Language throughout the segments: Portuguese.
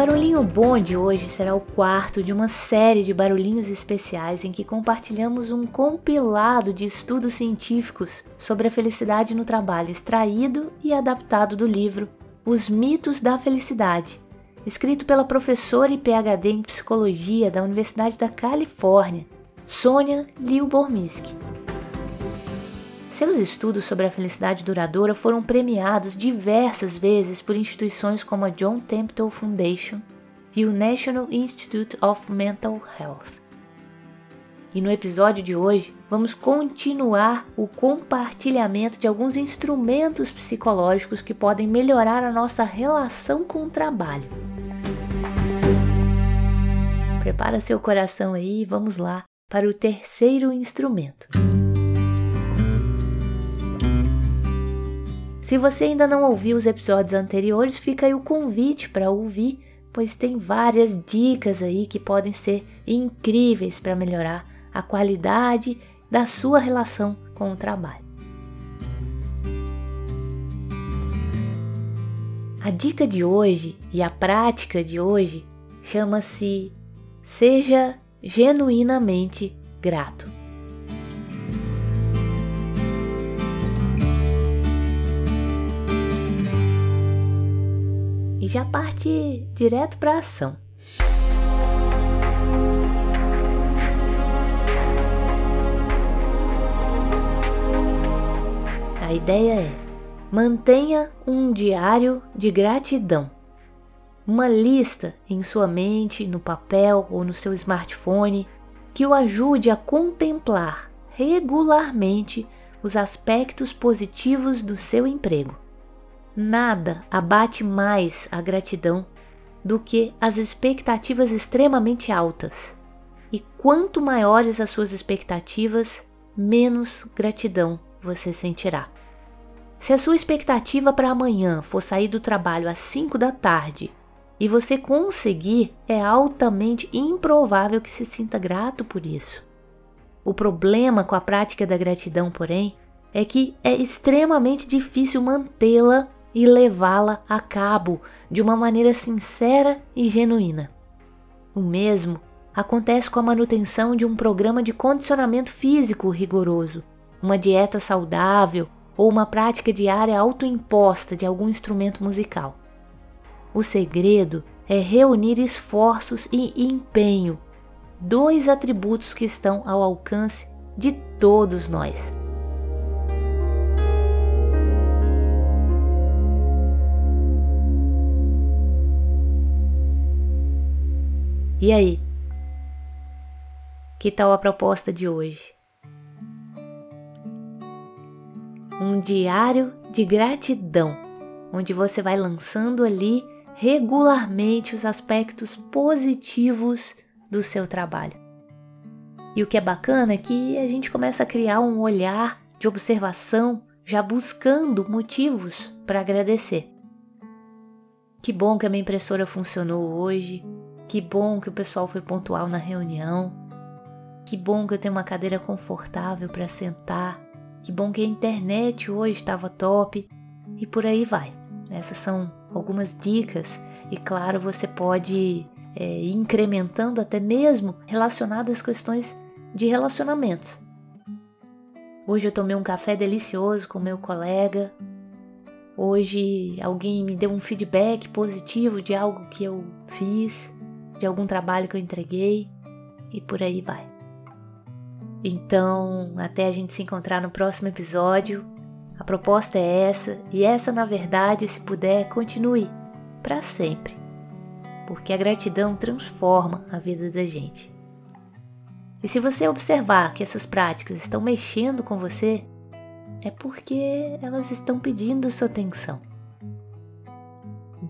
Barulhinho Bom de hoje será o quarto de uma série de barulhinhos especiais em que compartilhamos um compilado de estudos científicos sobre a felicidade no trabalho, extraído e adaptado do livro Os Mitos da Felicidade, escrito pela professora e PhD em psicologia da Universidade da Califórnia, Sônia Liubormisky. Seus estudos sobre a felicidade duradoura foram premiados diversas vezes por instituições como a John Templeton Foundation e o National Institute of Mental Health. E no episódio de hoje, vamos continuar o compartilhamento de alguns instrumentos psicológicos que podem melhorar a nossa relação com o trabalho. Prepara seu coração aí e vamos lá para o terceiro instrumento. Se você ainda não ouviu os episódios anteriores, fica aí o convite para ouvir, pois tem várias dicas aí que podem ser incríveis para melhorar a qualidade da sua relação com o trabalho. A dica de hoje e a prática de hoje chama-se Seja genuinamente grato. Já parte direto para a ação. A ideia é: mantenha um diário de gratidão. Uma lista em sua mente, no papel ou no seu smartphone que o ajude a contemplar regularmente os aspectos positivos do seu emprego. Nada abate mais a gratidão do que as expectativas extremamente altas. E quanto maiores as suas expectativas, menos gratidão você sentirá. Se a sua expectativa para amanhã for sair do trabalho às 5 da tarde e você conseguir, é altamente improvável que se sinta grato por isso. O problema com a prática da gratidão, porém, é que é extremamente difícil mantê-la e levá-la a cabo de uma maneira sincera e genuína. O mesmo acontece com a manutenção de um programa de condicionamento físico rigoroso, uma dieta saudável ou uma prática diária autoimposta de algum instrumento musical. O segredo é reunir esforços e empenho, dois atributos que estão ao alcance de todos nós. E aí? Que tal a proposta de hoje? Um diário de gratidão, onde você vai lançando ali regularmente os aspectos positivos do seu trabalho. E o que é bacana é que a gente começa a criar um olhar de observação, já buscando motivos para agradecer. Que bom que a minha impressora funcionou hoje, que bom que o pessoal foi pontual na reunião. Que bom que eu tenho uma cadeira confortável para sentar. Que bom que a internet hoje estava top. E por aí vai. Essas são algumas dicas e, claro, você pode é, ir incrementando até mesmo relacionadas às questões de relacionamentos. Hoje eu tomei um café delicioso com meu colega. Hoje alguém me deu um feedback positivo de algo que eu fiz de algum trabalho que eu entreguei e por aí vai. Então, até a gente se encontrar no próximo episódio. A proposta é essa, e essa, na verdade, se puder, continue para sempre. Porque a gratidão transforma a vida da gente. E se você observar que essas práticas estão mexendo com você, é porque elas estão pedindo sua atenção.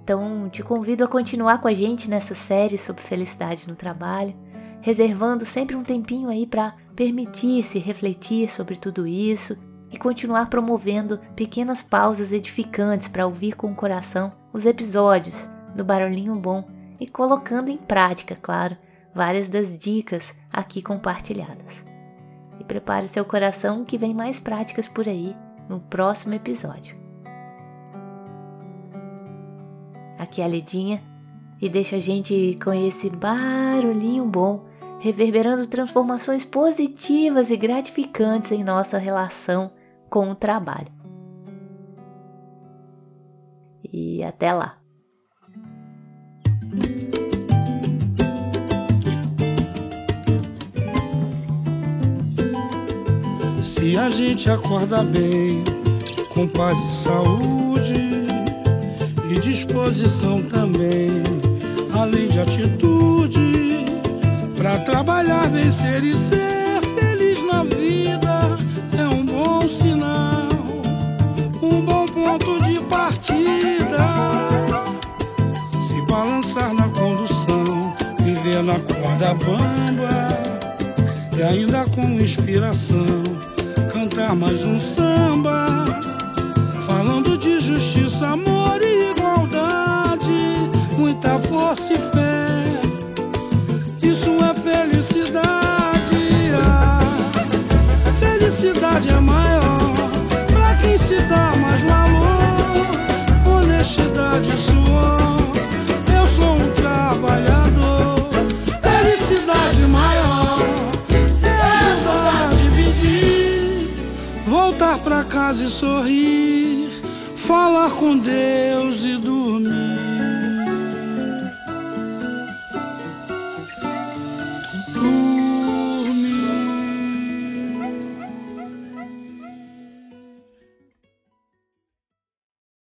Então, te convido a continuar com a gente nessa série sobre felicidade no trabalho, reservando sempre um tempinho aí para permitir-se refletir sobre tudo isso e continuar promovendo pequenas pausas edificantes para ouvir com o coração os episódios do Barulhinho Bom e colocando em prática, claro, várias das dicas aqui compartilhadas. E prepare seu coração que vem mais práticas por aí no próximo episódio. Aqui é a Ledinha e deixa a gente com esse barulhinho bom, reverberando transformações positivas e gratificantes em nossa relação com o trabalho. E até lá! Se a gente acorda bem, com paz e saúde e disposição também, além de atitude, para trabalhar, vencer e ser feliz na vida é um bom sinal, um bom ponto de partida. Se balançar na condução, viver na corda bamba e ainda com inspiração cantar mais um samba, falando de justiça, amor muita força e fé. Isso é felicidade. A felicidade é maior pra quem se dá mais valor, honestidade e suor. Eu sou um trabalhador, felicidade maior. É essa dividir, voltar pra casa e sorrir, falar com Deus e dormir.